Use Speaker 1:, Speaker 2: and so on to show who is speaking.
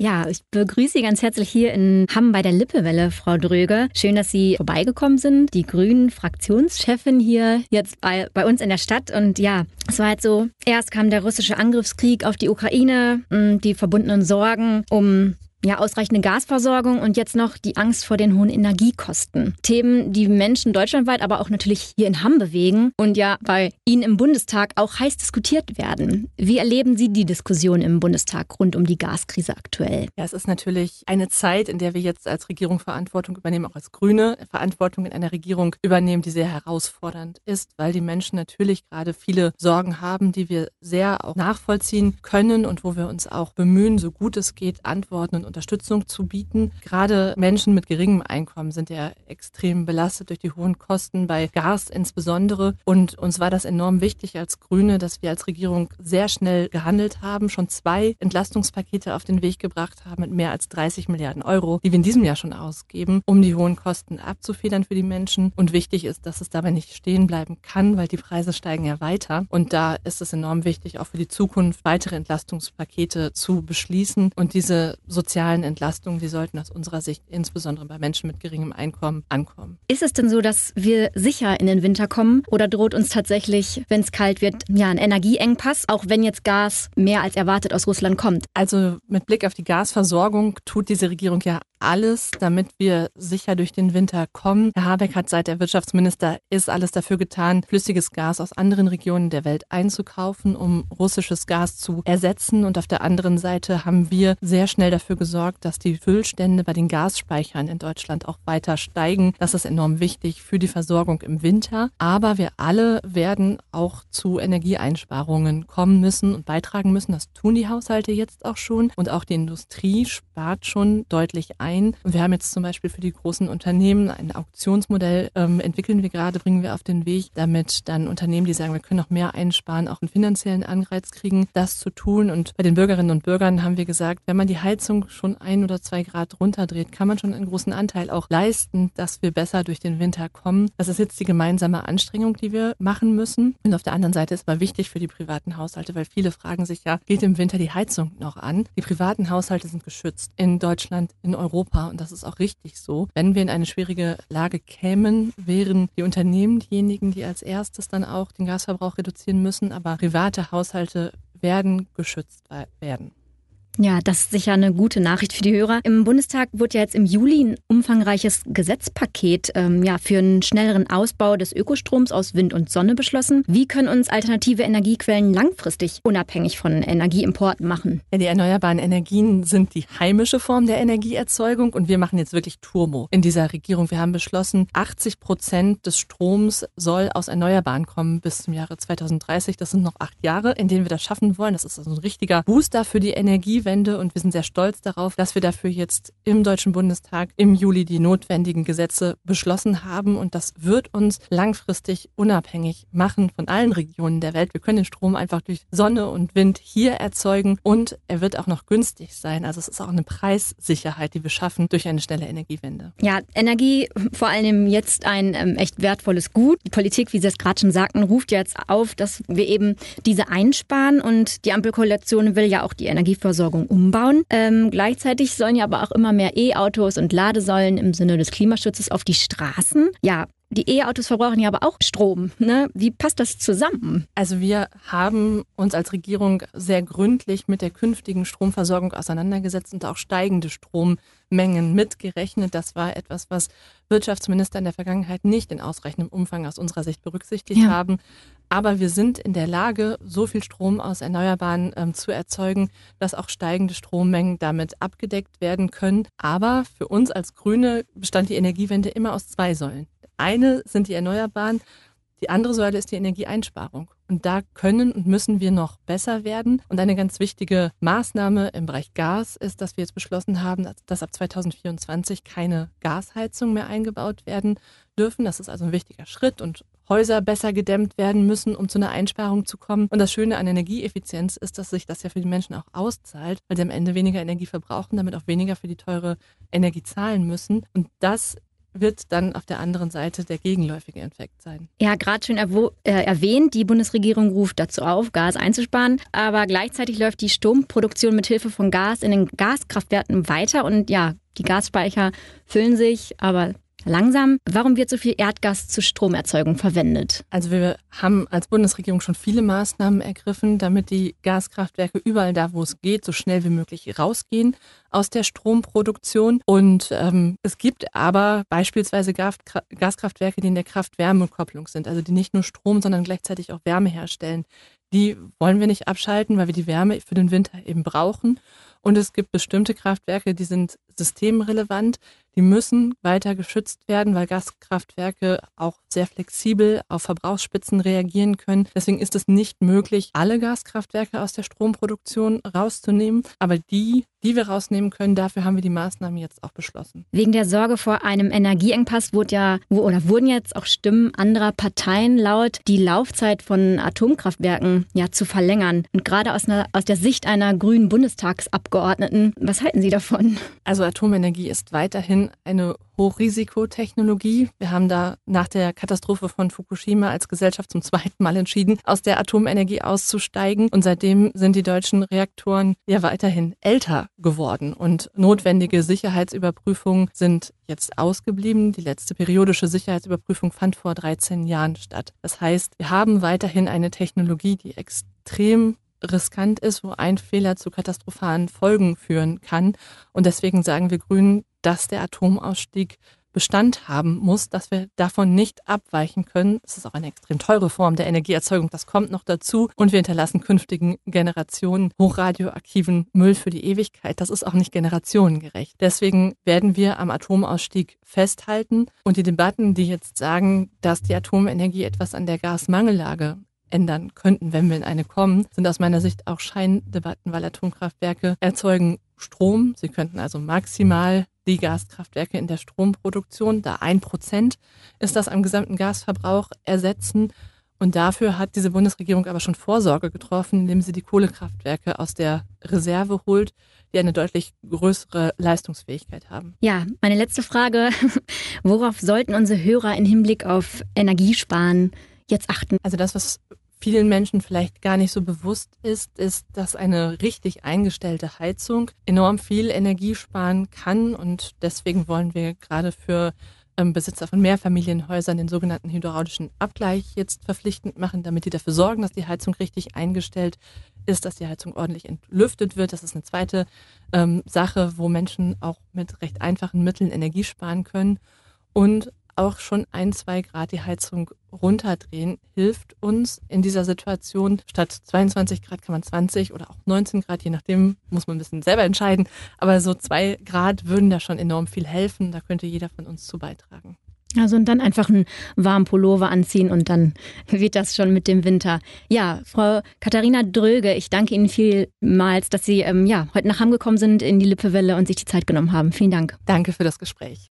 Speaker 1: Ja, ich begrüße Sie ganz herzlich hier in Hamm bei der Lippewelle, Frau Dröger. Schön, dass Sie vorbeigekommen sind. Die Grünen Fraktionschefin hier jetzt bei, bei uns in der Stadt. Und ja, es war halt so, erst kam der russische Angriffskrieg auf die Ukraine, die verbundenen Sorgen um ja, ausreichende Gasversorgung und jetzt noch die Angst vor den hohen Energiekosten. Themen, die Menschen deutschlandweit, aber auch natürlich hier in Hamm bewegen und ja bei Ihnen im Bundestag auch heiß diskutiert werden. Wie erleben Sie die Diskussion im Bundestag rund um die Gaskrise aktuell?
Speaker 2: Ja, es ist natürlich eine Zeit, in der wir jetzt als Regierung Verantwortung übernehmen, auch als Grüne Verantwortung in einer Regierung übernehmen, die sehr herausfordernd ist, weil die Menschen natürlich gerade viele Sorgen haben, die wir sehr auch nachvollziehen können und wo wir uns auch bemühen, so gut es geht, Antworten und Unterstützung zu bieten. Gerade Menschen mit geringem Einkommen sind ja extrem belastet durch die hohen Kosten, bei Gas insbesondere. Und uns war das enorm wichtig als Grüne, dass wir als Regierung sehr schnell gehandelt haben, schon zwei Entlastungspakete auf den Weg gebracht haben mit mehr als 30 Milliarden Euro, die wir in diesem Jahr schon ausgeben, um die hohen Kosten abzufedern für die Menschen. Und wichtig ist, dass es dabei nicht stehen bleiben kann, weil die Preise steigen ja weiter. Und da ist es enorm wichtig, auch für die Zukunft weitere Entlastungspakete zu beschließen und diese sozialen sozialen Entlastungen, die sollten aus unserer Sicht insbesondere bei Menschen mit geringem Einkommen ankommen.
Speaker 1: Ist es denn so, dass wir sicher in den Winter kommen oder droht uns tatsächlich, wenn es kalt wird, ja, ein Energieengpass, auch wenn jetzt Gas mehr als erwartet aus Russland kommt?
Speaker 2: Also mit Blick auf die Gasversorgung tut diese Regierung ja alles, damit wir sicher durch den Winter kommen. Herr Habeck hat seit er Wirtschaftsminister ist alles dafür getan, flüssiges Gas aus anderen Regionen der Welt einzukaufen, um russisches Gas zu ersetzen. Und auf der anderen Seite haben wir sehr schnell dafür gesorgt, dass die Füllstände bei den Gasspeichern in Deutschland auch weiter steigen. Das ist enorm wichtig für die Versorgung im Winter. Aber wir alle werden auch zu Energieeinsparungen kommen müssen und beitragen müssen. Das tun die Haushalte jetzt auch schon. Und auch die Industrie spart schon deutlich ein ein. Wir haben jetzt zum Beispiel für die großen Unternehmen ein Auktionsmodell ähm, entwickeln wir gerade, bringen wir auf den Weg, damit dann Unternehmen, die sagen, wir können noch mehr einsparen, auch einen finanziellen Anreiz kriegen, das zu tun. Und bei den Bürgerinnen und Bürgern haben wir gesagt, wenn man die Heizung schon ein oder zwei Grad runterdreht, kann man schon einen großen Anteil auch leisten, dass wir besser durch den Winter kommen. Das ist jetzt die gemeinsame Anstrengung, die wir machen müssen. Und auf der anderen Seite ist mal wichtig für die privaten Haushalte, weil viele fragen sich ja, geht im Winter die Heizung noch an? Die privaten Haushalte sind geschützt in Deutschland, in Europa Europa, und das ist auch richtig so, wenn wir in eine schwierige Lage kämen, wären die Unternehmen diejenigen, die als erstes dann auch den Gasverbrauch reduzieren müssen, aber private Haushalte werden geschützt werden.
Speaker 1: Ja, das ist sicher eine gute Nachricht für die Hörer. Im Bundestag wurde ja jetzt im Juli ein umfangreiches Gesetzpaket ähm, ja, für einen schnelleren Ausbau des Ökostroms aus Wind und Sonne beschlossen. Wie können uns alternative Energiequellen langfristig unabhängig von Energieimporten machen?
Speaker 2: Ja, die erneuerbaren Energien sind die heimische Form der Energieerzeugung und wir machen jetzt wirklich Turbo in dieser Regierung. Wir haben beschlossen, 80 Prozent des Stroms soll aus Erneuerbaren kommen bis zum Jahre 2030. Das sind noch acht Jahre, in denen wir das schaffen wollen. Das ist also ein richtiger Booster für die Energie Energiewende und wir sind sehr stolz darauf, dass wir dafür jetzt im Deutschen Bundestag im Juli die notwendigen Gesetze beschlossen haben und das wird uns langfristig unabhängig machen von allen Regionen der Welt. Wir können den Strom einfach durch Sonne und Wind hier erzeugen und er wird auch noch günstig sein. Also es ist auch eine Preissicherheit, die wir schaffen durch eine schnelle Energiewende.
Speaker 1: Ja, Energie vor allem jetzt ein ähm, echt wertvolles Gut. Die Politik, wie Sie es gerade schon sagten, ruft jetzt auf, dass wir eben diese einsparen und die Ampelkoalition will ja auch die Energieversorgung Versorgung umbauen. Ähm, gleichzeitig sollen ja aber auch immer mehr E-Autos und Ladesäulen im Sinne des Klimaschutzes auf die Straßen. Ja, die E-Autos verbrauchen ja aber auch Strom. Ne? Wie passt das zusammen?
Speaker 2: Also wir haben uns als Regierung sehr gründlich mit der künftigen Stromversorgung auseinandergesetzt und auch steigende Strommengen mitgerechnet. Das war etwas, was Wirtschaftsminister in der Vergangenheit nicht in ausreichendem Umfang aus unserer Sicht berücksichtigt ja. haben. Aber wir sind in der Lage, so viel Strom aus Erneuerbaren ähm, zu erzeugen, dass auch steigende Strommengen damit abgedeckt werden können. Aber für uns als Grüne bestand die Energiewende immer aus zwei Säulen. Eine sind die Erneuerbaren, die andere Säule ist die Energieeinsparung. Und da können und müssen wir noch besser werden. Und eine ganz wichtige Maßnahme im Bereich Gas ist, dass wir jetzt beschlossen haben, dass ab 2024 keine Gasheizung mehr eingebaut werden dürfen. Das ist also ein wichtiger Schritt und Häuser besser gedämmt werden müssen, um zu einer Einsparung zu kommen. Und das Schöne an Energieeffizienz ist, dass sich das ja für die Menschen auch auszahlt, weil sie am Ende weniger Energie verbrauchen, damit auch weniger für die teure Energie zahlen müssen. Und das wird dann auf der anderen Seite der gegenläufige Effekt sein.
Speaker 1: Ja, gerade schon äh, erwähnt, die Bundesregierung ruft dazu auf, Gas einzusparen, aber gleichzeitig läuft die Stromproduktion mit Hilfe von Gas in den Gaskraftwerken weiter und ja, die Gasspeicher füllen sich, aber langsam. Warum wird so viel Erdgas zur Stromerzeugung verwendet?
Speaker 2: Also wir haben als Bundesregierung schon viele Maßnahmen ergriffen, damit die Gaskraftwerke überall da, wo es geht, so schnell wie möglich rausgehen aus der Stromproduktion. Und ähm, es gibt aber beispielsweise Gaskraftwerke, die in der Kraft-Wärme-Kopplung sind, also die nicht nur Strom, sondern gleichzeitig auch Wärme herstellen. Die wollen wir nicht abschalten, weil wir die Wärme für den Winter eben brauchen. Und es gibt bestimmte Kraftwerke, die sind systemrelevant. Die müssen weiter geschützt werden, weil Gaskraftwerke auch sehr flexibel auf Verbrauchsspitzen reagieren können. Deswegen ist es nicht möglich, alle Gaskraftwerke aus der Stromproduktion rauszunehmen. Aber die, die wir rausnehmen können, dafür haben wir die Maßnahmen jetzt auch beschlossen.
Speaker 1: Wegen der Sorge vor einem Energieengpass wurde ja, oder wurden jetzt auch Stimmen anderer Parteien laut, die Laufzeit von Atomkraftwerken ja zu verlängern. Und gerade aus, einer, aus der Sicht einer grünen Bundestagsabgeordneten, was halten Sie davon?
Speaker 2: Also Atomenergie ist weiterhin eine Hochrisikotechnologie. Wir haben da nach der Katastrophe von Fukushima als Gesellschaft zum zweiten Mal entschieden, aus der Atomenergie auszusteigen. Und seitdem sind die deutschen Reaktoren ja weiterhin älter geworden und notwendige Sicherheitsüberprüfungen sind jetzt ausgeblieben. Die letzte periodische Sicherheitsüberprüfung fand vor 13 Jahren statt. Das heißt, wir haben weiterhin eine Technologie, die extrem riskant ist, wo ein Fehler zu katastrophalen Folgen führen kann. Und deswegen sagen wir Grünen, dass der Atomausstieg Bestand haben muss, dass wir davon nicht abweichen können. Es ist auch eine extrem teure Form der Energieerzeugung, das kommt noch dazu. Und wir hinterlassen künftigen Generationen hochradioaktiven Müll für die Ewigkeit. Das ist auch nicht generationengerecht. Deswegen werden wir am Atomausstieg festhalten. Und die Debatten, die jetzt sagen, dass die Atomenergie etwas an der Gasmangellage ändern könnten, wenn wir in eine kommen, sind aus meiner Sicht auch Scheindebatten, weil Atomkraftwerke erzeugen Strom. Sie könnten also maximal die Gaskraftwerke in der Stromproduktion, da ein Prozent ist das am gesamten Gasverbrauch ersetzen. Und dafür hat diese Bundesregierung aber schon Vorsorge getroffen, indem sie die Kohlekraftwerke aus der Reserve holt, die eine deutlich größere Leistungsfähigkeit haben.
Speaker 1: Ja, meine letzte Frage. Worauf sollten unsere Hörer im Hinblick auf Energiesparen jetzt achten?
Speaker 2: Also das, was vielen Menschen vielleicht gar nicht so bewusst ist, ist, dass eine richtig eingestellte Heizung enorm viel Energie sparen kann. Und deswegen wollen wir gerade für ähm, Besitzer von Mehrfamilienhäusern den sogenannten hydraulischen Abgleich jetzt verpflichtend machen, damit die dafür sorgen, dass die Heizung richtig eingestellt ist, dass die Heizung ordentlich entlüftet wird. Das ist eine zweite ähm, Sache, wo Menschen auch mit recht einfachen Mitteln Energie sparen können. Und auch schon ein, zwei Grad die Heizung runterdrehen, hilft uns in dieser Situation. Statt 22 Grad kann man 20 oder auch 19 Grad, je nachdem, muss man ein bisschen selber entscheiden. Aber so zwei Grad würden da schon enorm viel helfen. Da könnte jeder von uns zu beitragen.
Speaker 1: Also und dann einfach einen warmen Pullover anziehen und dann wird das schon mit dem Winter. Ja, Frau Katharina Dröge, ich danke Ihnen vielmals, dass Sie ähm, ja, heute nach Hamm gekommen sind in die Lippewelle und sich die Zeit genommen haben. Vielen Dank.
Speaker 2: Danke für das Gespräch.